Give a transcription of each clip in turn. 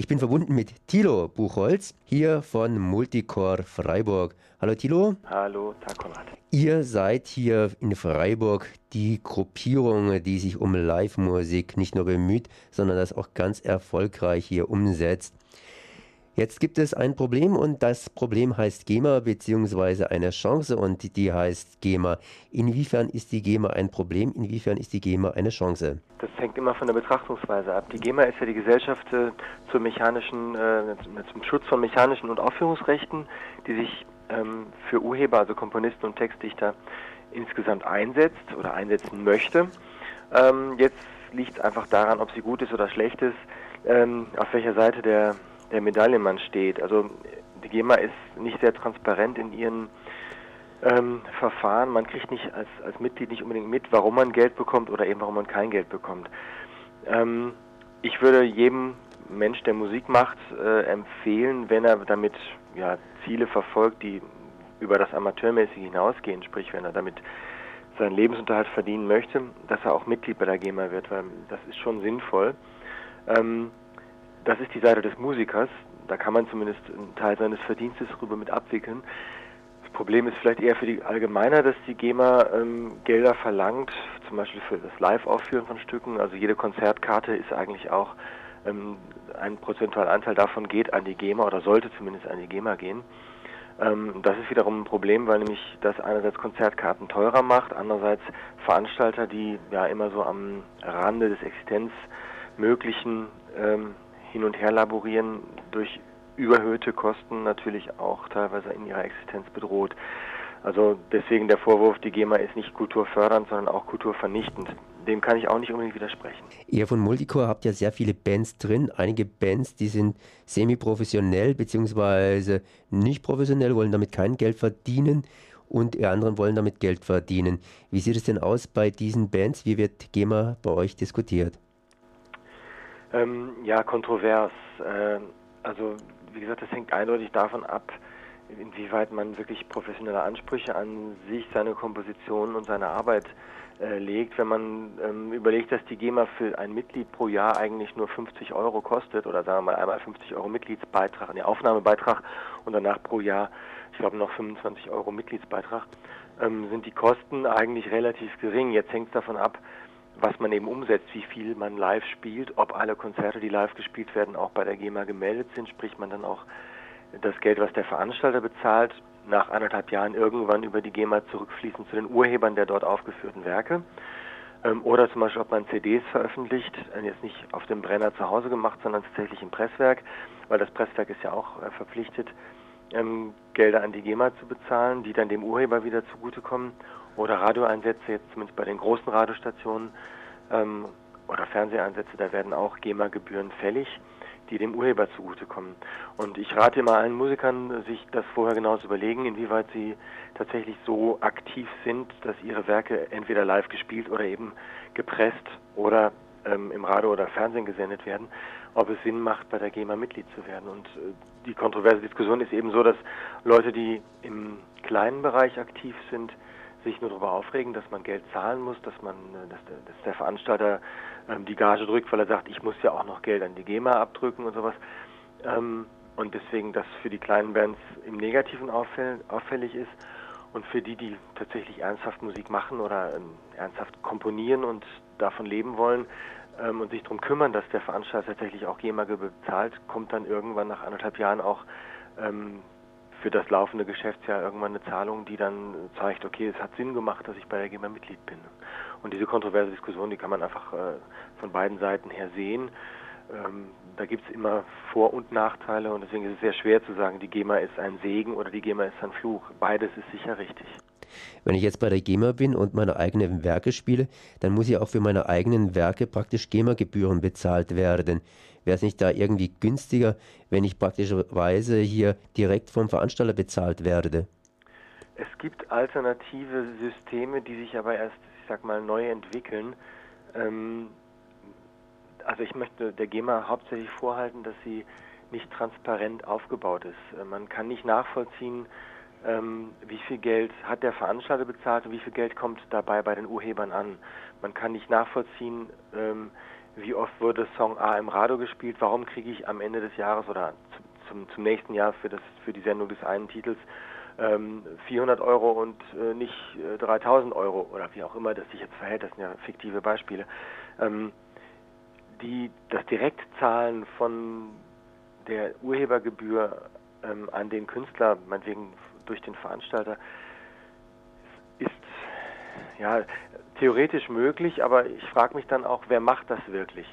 Ich bin verbunden mit Thilo Buchholz, hier von Multicore Freiburg. Hallo Thilo. Hallo, Tag Konrad. Ihr seid hier in Freiburg die Gruppierung, die sich um Live-Musik nicht nur bemüht, sondern das auch ganz erfolgreich hier umsetzt. Jetzt gibt es ein Problem und das Problem heißt GEMA beziehungsweise eine Chance und die heißt GEMA. Inwiefern ist die GEMA ein Problem? Inwiefern ist die GEMA eine Chance? Das hängt immer von der Betrachtungsweise ab. Die GEMA ist ja die Gesellschaft äh, zur mechanischen, äh, zum Schutz von mechanischen und Aufführungsrechten, die sich ähm, für Urheber, also Komponisten und Textdichter insgesamt einsetzt oder einsetzen möchte. Ähm, jetzt liegt es einfach daran, ob sie gut ist oder schlecht ist, ähm, auf welcher Seite der der Medaillenmann steht. Also die GEMA ist nicht sehr transparent in ihren ähm, Verfahren. Man kriegt nicht als, als Mitglied nicht unbedingt mit, warum man Geld bekommt oder eben warum man kein Geld bekommt. Ähm, ich würde jedem Mensch, der Musik macht, äh, empfehlen, wenn er damit ja, Ziele verfolgt, die über das Amateurmäßige hinausgehen, sprich wenn er damit seinen Lebensunterhalt verdienen möchte, dass er auch Mitglied bei der GEMA wird, weil das ist schon sinnvoll. Ähm, das ist die Seite des Musikers. Da kann man zumindest einen Teil seines Verdienstes rüber mit abwickeln. Das Problem ist vielleicht eher für die Allgemeiner, dass die GEMA ähm, Gelder verlangt, zum Beispiel für das Live-Aufführen von Stücken. Also jede Konzertkarte ist eigentlich auch ähm, ein prozentualer Anteil davon geht an die GEMA oder sollte zumindest an die GEMA gehen. Ähm, das ist wiederum ein Problem, weil nämlich das einerseits Konzertkarten teurer macht, andererseits Veranstalter, die ja immer so am Rande des Existenzmöglichen ähm, hin und her laborieren, durch überhöhte Kosten natürlich auch teilweise in ihrer Existenz bedroht. Also deswegen der Vorwurf, die GEMA ist nicht kulturfördernd, sondern auch kulturvernichtend. Dem kann ich auch nicht unbedingt widersprechen. Ihr von Multicore habt ja sehr viele Bands drin. Einige Bands, die sind semi-professionell bzw. nicht professionell, wollen damit kein Geld verdienen und die anderen wollen damit Geld verdienen. Wie sieht es denn aus bei diesen Bands? Wie wird GEMA bei euch diskutiert? Ähm, ja, kontrovers. Äh, also wie gesagt, das hängt eindeutig davon ab, inwieweit man wirklich professionelle Ansprüche an sich, seine Komposition und seine Arbeit äh, legt. Wenn man ähm, überlegt, dass die GEMA für ein Mitglied pro Jahr eigentlich nur 50 Euro kostet oder sagen wir mal einmal 50 Euro Mitgliedsbeitrag, nee, Aufnahmebeitrag und danach pro Jahr, ich glaube noch 25 Euro Mitgliedsbeitrag, ähm, sind die Kosten eigentlich relativ gering. Jetzt hängt es davon ab, was man eben umsetzt, wie viel man live spielt, ob alle Konzerte, die live gespielt werden, auch bei der GEMA gemeldet sind, spricht man dann auch das Geld, was der Veranstalter bezahlt, nach anderthalb Jahren irgendwann über die GEMA zurückfließen zu den Urhebern der dort aufgeführten Werke. Ähm, oder zum Beispiel, ob man CDs veröffentlicht, äh, jetzt nicht auf dem Brenner zu Hause gemacht, sondern tatsächlich im Presswerk, weil das Presswerk ist ja auch äh, verpflichtet, ähm, Gelder an die GEMA zu bezahlen, die dann dem Urheber wieder zugutekommen oder Radioeinsätze, jetzt zumindest bei den großen Radiostationen ähm, oder Fernseheinsätze, da werden auch GEMA-Gebühren fällig, die dem Urheber zugutekommen. Und ich rate immer allen Musikern, sich das vorher genau zu überlegen, inwieweit sie tatsächlich so aktiv sind, dass ihre Werke entweder live gespielt oder eben gepresst oder ähm, im Radio oder Fernsehen gesendet werden, ob es Sinn macht, bei der GEMA Mitglied zu werden. Und äh, die kontroverse Diskussion ist eben so, dass Leute, die im kleinen Bereich aktiv sind, sich nur darüber aufregen, dass man Geld zahlen muss, dass man, äh, dass der, dass der Veranstalter ähm, die Gage drückt, weil er sagt, ich muss ja auch noch Geld an die GEMA abdrücken und sowas. Ähm, und deswegen das für die kleinen Bands im Negativen auffäll, auffällig ist und für die, die tatsächlich ernsthaft Musik machen oder ähm, ernsthaft komponieren und davon leben wollen ähm, und sich darum kümmern, dass der Veranstalter tatsächlich auch GEMA bezahlt, kommt dann irgendwann nach anderthalb Jahren auch ähm, für das laufende Geschäftsjahr irgendwann eine Zahlung, die dann zeigt, okay, es hat Sinn gemacht, dass ich bei der GEMA Mitglied bin. Und diese kontroverse Diskussion, die kann man einfach äh, von beiden Seiten her sehen. Ähm, da gibt es immer Vor- und Nachteile und deswegen ist es sehr schwer zu sagen, die GEMA ist ein Segen oder die GEMA ist ein Fluch. Beides ist sicher richtig. Wenn ich jetzt bei der GEMA bin und meine eigenen Werke spiele, dann muss ja auch für meine eigenen Werke praktisch GEMA-Gebühren bezahlt werden. Wäre es nicht da irgendwie günstiger, wenn ich praktischerweise hier direkt vom Veranstalter bezahlt werde? Es gibt alternative Systeme, die sich aber erst, ich sag mal, neu entwickeln. Ähm, also ich möchte der GEMA hauptsächlich vorhalten, dass sie nicht transparent aufgebaut ist. Äh, man kann nicht nachvollziehen, ähm, wie viel Geld hat der Veranstalter bezahlt und wie viel Geld kommt dabei bei den Urhebern an. Man kann nicht nachvollziehen, ähm, wie oft wurde Song A im Radio gespielt, warum kriege ich am Ende des Jahres oder zum, zum nächsten Jahr für, das, für die Sendung des einen Titels ähm, 400 Euro und äh, nicht äh, 3000 Euro oder wie auch immer das sich jetzt verhält, das sind ja fiktive Beispiele. Ähm, die, das Direktzahlen von der Urhebergebühr ähm, an den Künstler, meinetwegen durch den Veranstalter, ist ja theoretisch möglich, aber ich frage mich dann auch, wer macht das wirklich?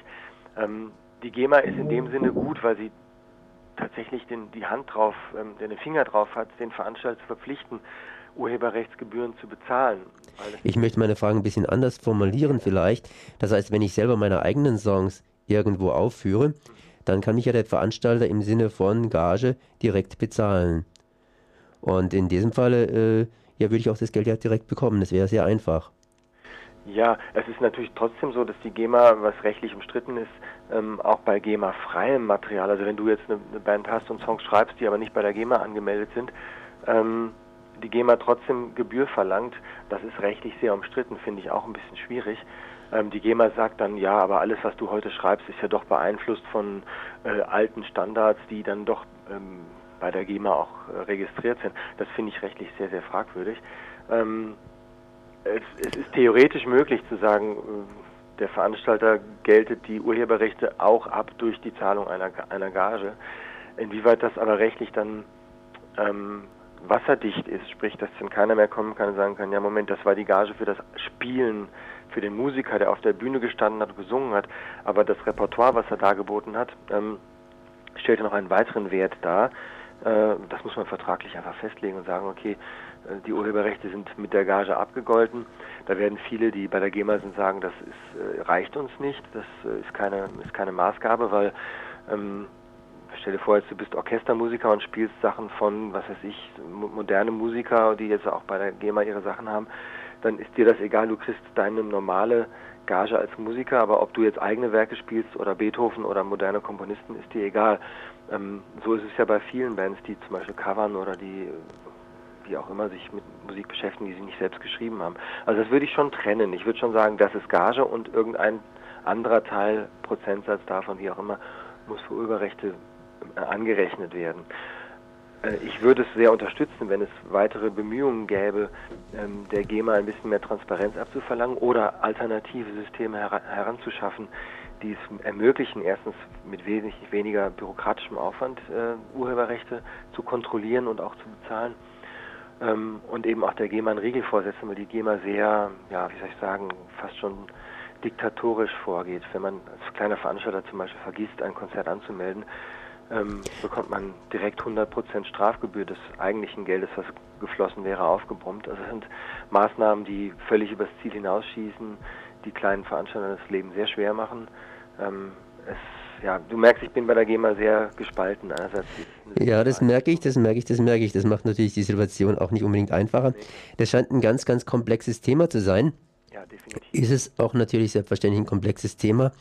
Ähm, die GEMA ist in dem Sinne gut, weil sie tatsächlich den, die Hand drauf, ähm, den Finger drauf hat, den Veranstalter zu verpflichten, Urheberrechtsgebühren zu bezahlen. Ich möchte meine Frage ein bisschen anders formulieren vielleicht. Das heißt, wenn ich selber meine eigenen Songs irgendwo aufführe, dann kann mich ja der Veranstalter im Sinne von Gage direkt bezahlen. Und in diesem Falle, äh, ja, würde ich auch das Geld ja direkt bekommen. Das wäre sehr einfach. Ja, es ist natürlich trotzdem so, dass die GEMA, was rechtlich umstritten ist, ähm, auch bei GEMA-freiem Material, also wenn du jetzt eine, eine, Band hast und Songs schreibst, die aber nicht bei der GEMA angemeldet sind, ähm, die GEMA trotzdem Gebühr verlangt, das ist rechtlich sehr umstritten, finde ich auch ein bisschen schwierig. Ähm, die GEMA sagt dann, ja, aber alles, was du heute schreibst, ist ja doch beeinflusst von äh, alten Standards, die dann doch ähm, bei der GEMA auch äh, registriert sind. Das finde ich rechtlich sehr, sehr fragwürdig. Ähm, es, es, ist theoretisch möglich zu sagen, äh, der Veranstalter geltet die Urheberrechte auch ab durch die Zahlung einer, einer Gage. Inwieweit das aber rechtlich dann ähm, wasserdicht ist, sprich, dass dann keiner mehr kommen kann und sagen kann, ja Moment, das war die Gage für das Spielen, für den Musiker, der auf der Bühne gestanden hat und gesungen hat, aber das Repertoire, was er dargeboten hat, ähm, stellte noch einen weiteren Wert dar. Äh, das muss man vertraglich einfach festlegen und sagen, okay, äh, die Urheberrechte sind mit der Gage abgegolten. Da werden viele, die bei der GEMA sind, sagen, das ist, äh, reicht uns nicht, das ist, keine, ist keine Maßgabe, weil ähm, stell dir vor, jetzt du bist Orchestermusiker und spielst Sachen von, was weiß ich, moderne Musiker, die jetzt auch bei der GEMA ihre Sachen haben, dann ist dir das egal, du kriegst deine normale Gage als Musiker, aber ob du jetzt eigene Werke spielst oder Beethoven oder moderne Komponisten, ist dir egal. Ähm, so ist es ja bei vielen Bands, die zum Beispiel covern oder die wie auch immer sich mit Musik beschäftigen, die sie nicht selbst geschrieben haben. Also das würde ich schon trennen. Ich würde schon sagen, das ist Gage und irgendein anderer Teil, Prozentsatz davon, wie auch immer, muss für Urheberrechte äh, angerechnet werden. Äh, ich würde es sehr unterstützen, wenn es weitere Bemühungen gäbe, ähm, der GEMA ein bisschen mehr Transparenz abzuverlangen oder alternative Systeme heranzuschaffen, die es ermöglichen, erstens mit wesentlich weniger bürokratischem Aufwand äh, Urheberrechte zu kontrollieren und auch zu bezahlen ähm, und eben auch der GEMA einen Riegel vorsetzen, weil die GEMA sehr, ja, wie soll ich sagen, fast schon diktatorisch vorgeht. Wenn man als kleiner Veranstalter zum Beispiel vergisst, ein Konzert anzumelden, ähm, bekommt man direkt 100% Strafgebühr des eigentlichen Geldes, was geflossen wäre, aufgebrummt. Also das sind Maßnahmen, die völlig übers Ziel hinausschießen, die kleinen Veranstaltern das Leben sehr schwer machen. Ähm, es ja, du merkst, ich bin bei der GEMA sehr gespalten. Ja, das merke ich, das merke ich, das merke ich. Das macht natürlich die Situation auch nicht unbedingt einfacher. Das scheint ein ganz, ganz komplexes Thema zu sein. Ja, definitiv. Ist es auch natürlich selbstverständlich ein komplexes Thema.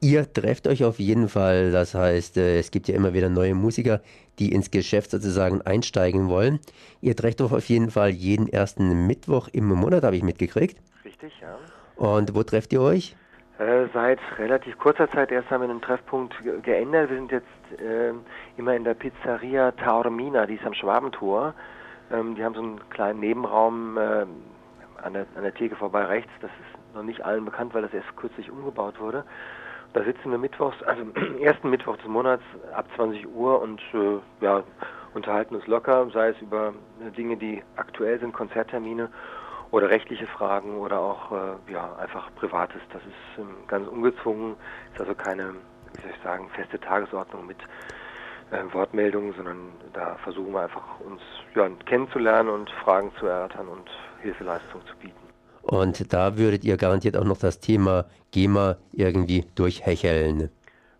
Ihr trefft euch auf jeden Fall, das heißt, äh, es gibt ja immer wieder neue Musiker, die ins Geschäft sozusagen einsteigen wollen. Ihr trefft euch auf jeden Fall jeden ersten Mittwoch im Monat, habe ich mitgekriegt. Richtig, ja. Und wo trefft ihr euch? Äh, seit relativ kurzer Zeit erst haben wir den Treffpunkt geändert. Wir sind jetzt äh, immer in der Pizzeria Taormina, die ist am Schwabentor. Ähm, die haben so einen kleinen Nebenraum äh, an, der, an der Theke vorbei rechts. Das ist noch nicht allen bekannt, weil das erst kürzlich umgebaut wurde. Da sitzen wir mittwochs, also ersten Mittwoch des Monats ab 20 Uhr und äh, ja, unterhalten uns locker, sei es über Dinge, die aktuell sind, Konzerttermine oder rechtliche Fragen oder auch äh, ja, einfach Privates. Das ist ähm, ganz ungezwungen, ist also keine, wie soll ich sagen, feste Tagesordnung mit äh, Wortmeldungen, sondern da versuchen wir einfach uns ja, kennenzulernen und Fragen zu erörtern und Hilfeleistung zu bieten. Und da würdet ihr garantiert auch noch das Thema GEMA irgendwie durchhecheln.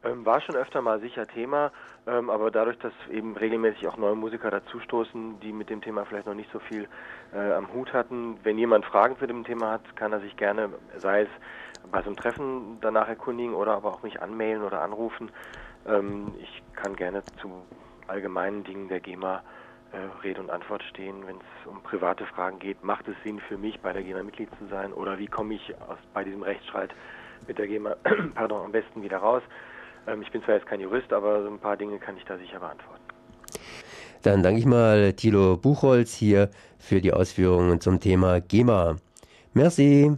Ähm, war schon öfter mal sicher Thema, ähm, aber dadurch, dass eben regelmäßig auch neue Musiker dazustoßen, die mit dem Thema vielleicht noch nicht so viel äh, am Hut hatten, wenn jemand Fragen zu dem Thema hat, kann er sich gerne, sei es bei so einem Treffen danach erkundigen oder aber auch mich anmailen oder anrufen. Ähm, ich kann gerne zu allgemeinen Dingen der GEMA äh, Rede und Antwort stehen, wenn es um private Fragen geht. Macht es Sinn für mich, bei der GEMA Mitglied zu sein oder wie komme ich aus, bei diesem Rechtsstreit mit der GEMA pardon, am besten wieder raus. Ähm, ich bin zwar jetzt kein Jurist, aber so ein paar Dinge kann ich da sicher beantworten. Dann danke ich mal Thilo Buchholz hier für die Ausführungen zum Thema GEMA. Merci.